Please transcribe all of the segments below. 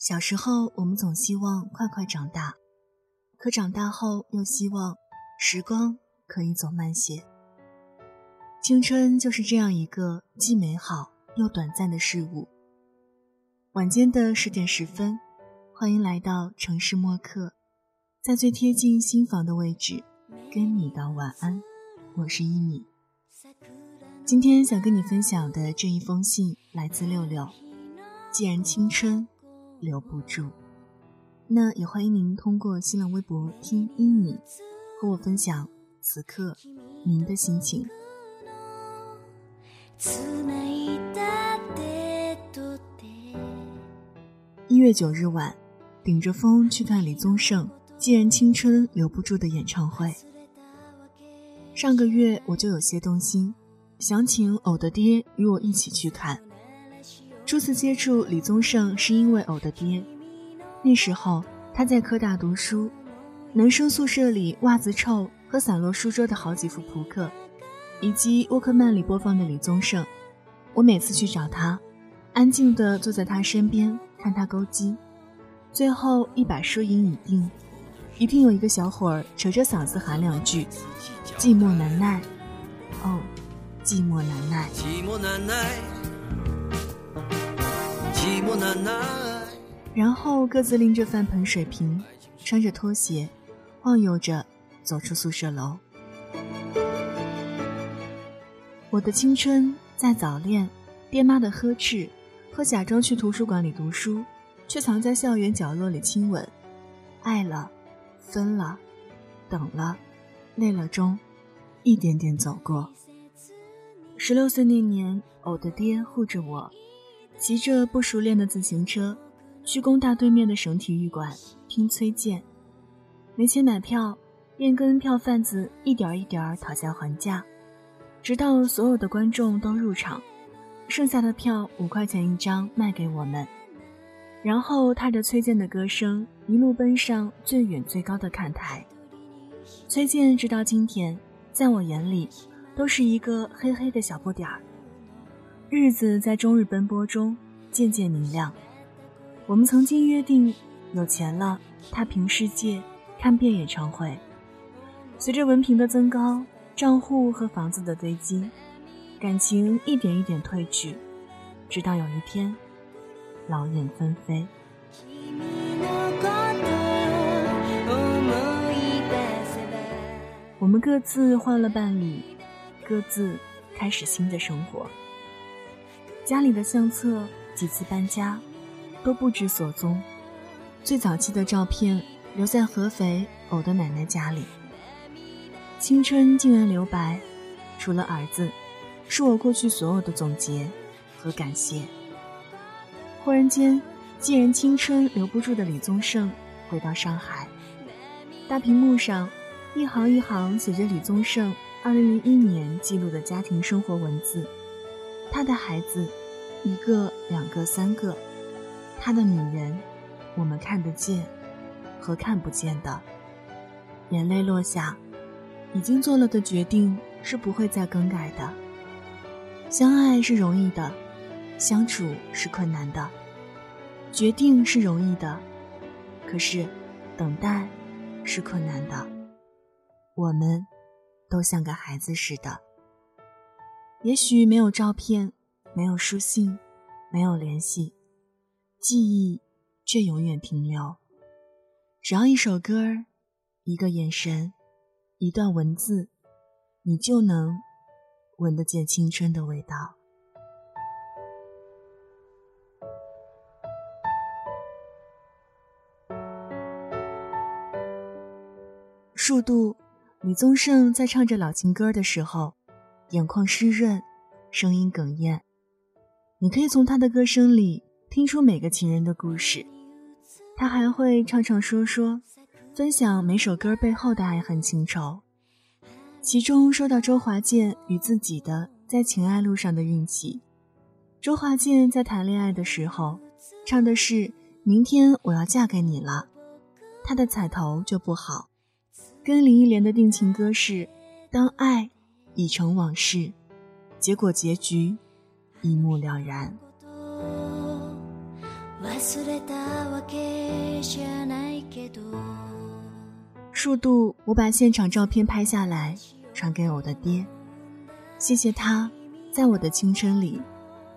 小时候，我们总希望快快长大，可长大后又希望时光可以走慢些。青春就是这样一个既美好又短暂的事物。晚间的十点十分，欢迎来到城市默客，在最贴近心房的位置，跟你道晚安。我是一米。今天想跟你分享的这一封信来自六六。既然青春。留不住，那也欢迎您通过新浪微博听英语和我分享此刻您的心情。一月九日晚，顶着风去看李宗盛《既然青春留不住》的演唱会。上个月我就有些动心，想请偶的爹与我一起去看。初次接触李宗盛是因为偶的爹，那时候他在科大读书，男生宿舍里袜子臭和散落书桌的好几副扑克，以及沃克曼里播放的李宗盛，我每次去找他，安静地坐在他身边看他勾机，最后一把输赢已定，一定有一个小伙儿扯着嗓子喊两句：“寂寞难耐，哦，寂寞难耐。”寂寞难耐。然后各自拎着饭盆、水瓶，穿着拖鞋，晃悠着走出宿舍楼。我的青春在早恋、爹妈的呵斥和假装去图书馆里读书，却藏在校园角落里亲吻、爱了、分了、等了、累了中，一点点走过。十六岁那年，偶的爹护着我。骑着不熟练的自行车，去工大对面的省体育馆听崔健。没钱买票，便跟票贩子一点一点讨价还价，直到所有的观众都入场，剩下的票五块钱一张卖给我们。然后踏着崔健的歌声，一路奔上最远最高的看台。崔健直到今天，在我眼里，都是一个黑黑的小不点儿。日子在终日奔波中渐渐明亮。我们曾经约定，有钱了，踏平世界看遍演唱会。随着文凭的增高，账户和房子的堆积，感情一点一点褪去，直到有一天，老眼纷飞。我们各自换了伴侣，各自开始新的生活。家里的相册几次搬家，都不知所踪。最早期的照片留在合肥偶的奶奶家里。青春竟然留白，除了儿子，是我过去所有的总结和感谢。忽然间，既然青春留不住的李宗盛回到上海，大屏幕上一行一行写着李宗盛2001年记录的家庭生活文字，他的孩子。一个、两个、三个，他的女人，我们看得见和看不见的。眼泪落下，已经做了的决定是不会再更改的。相爱是容易的，相处是困难的。决定是容易的，可是等待是困难的。我们都像个孩子似的，也许没有照片。没有书信，没有联系，记忆却永远停留。只要一首歌，一个眼神，一段文字，你就能闻得见青春的味道。数度，李宗盛在唱着老情歌的时候，眼眶湿润，声音哽咽。你可以从他的歌声里听出每个情人的故事，他还会唱唱说说，分享每首歌背后的爱恨情仇。其中说到周华健与自己的在情爱路上的运气，周华健在谈恋爱的时候唱的是“明天我要嫁给你了”，他的彩头就不好，跟林忆莲的定情歌是“当爱已成往事”，结果结局。一目了然。数度，我把现场照片拍下来，传给我的爹。谢谢他，在我的青春里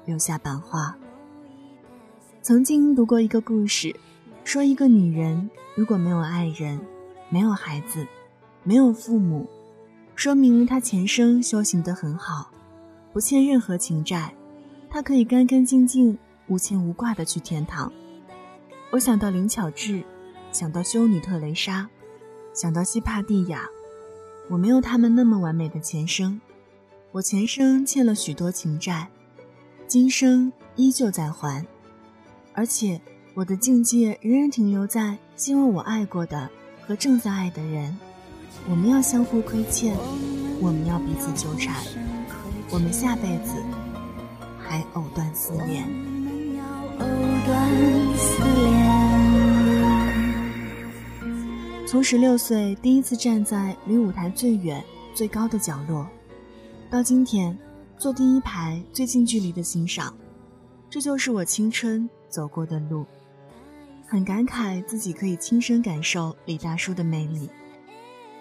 留下版画。曾经读过一个故事，说一个女人如果没有爱人，没有孩子，没有父母，说明她前生修行得很好，不欠任何情债，他可以干干净净、无牵无挂的去天堂。我想到林巧稚，想到修女特蕾莎。想到西帕蒂亚，我没有他们那么完美的前生，我前生欠了许多情债，今生依旧在还，而且我的境界仍然停留在希望我爱过的和正在爱的人，我们要相互亏欠，我们要彼此纠缠，我们下辈子还藕断丝连。从十六岁第一次站在离舞台最远、最高的角落，到今天坐第一排最近距离的欣赏，这就是我青春走过的路。很感慨自己可以亲身感受李大叔的魅力。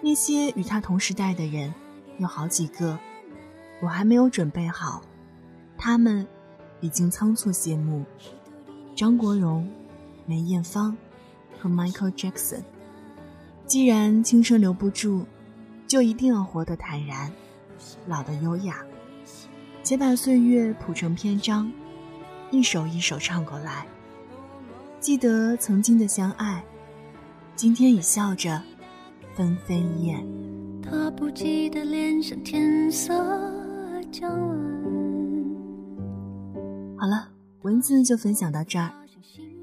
那些与他同时代的人，有好几个，我还没有准备好，他们已经仓促谢幕。张国荣、梅艳芳和 Michael Jackson。既然青春留不住，就一定要活得坦然，老得优雅，且把岁月谱成篇章，一首一首唱过来。记得曾经的相爱，今天已笑着纷飞燕。他不记得脸上天色将晚。好了，文字就分享到这儿。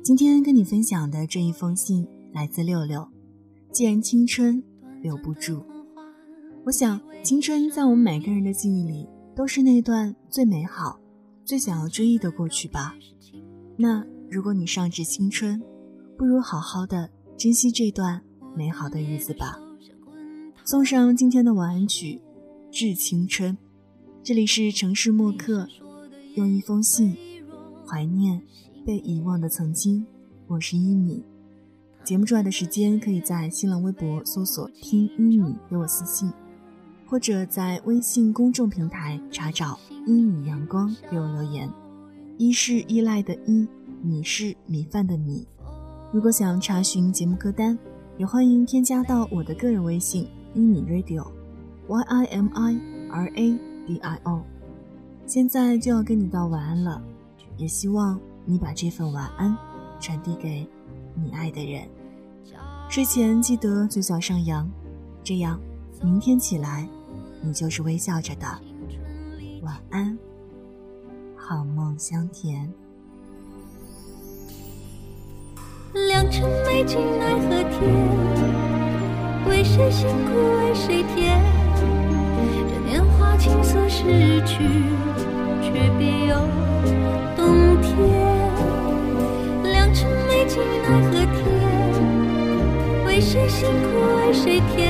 今天跟你分享的这一封信来自六六。既然青春留不住，我想青春在我们每个人的记忆里都是那段最美好、最想要追忆的过去吧。那如果你尚值青春，不如好好的珍惜这段美好的日子吧。送上今天的晚安曲《致青春》，这里是城市默客，用一封信怀念被遗忘的曾经。我是一米。节目之外的时间，可以在新浪微博搜索“听一米”给我私信，或者在微信公众平台查找“一米阳光”给我留言。一是依赖的依，米是米饭的米。如果想查询节目歌单，也欢迎添加到我的个人微信“一米 radio”，y i m i r a d i o。现在就要跟你道晚安了，也希望你把这份晚安传递给。你爱的人，睡前记得嘴角上扬，这样明天起来，你就是微笑着的。晚安，好梦香甜。良辰美景奈何天，为谁辛苦为谁甜？辛苦为谁甜？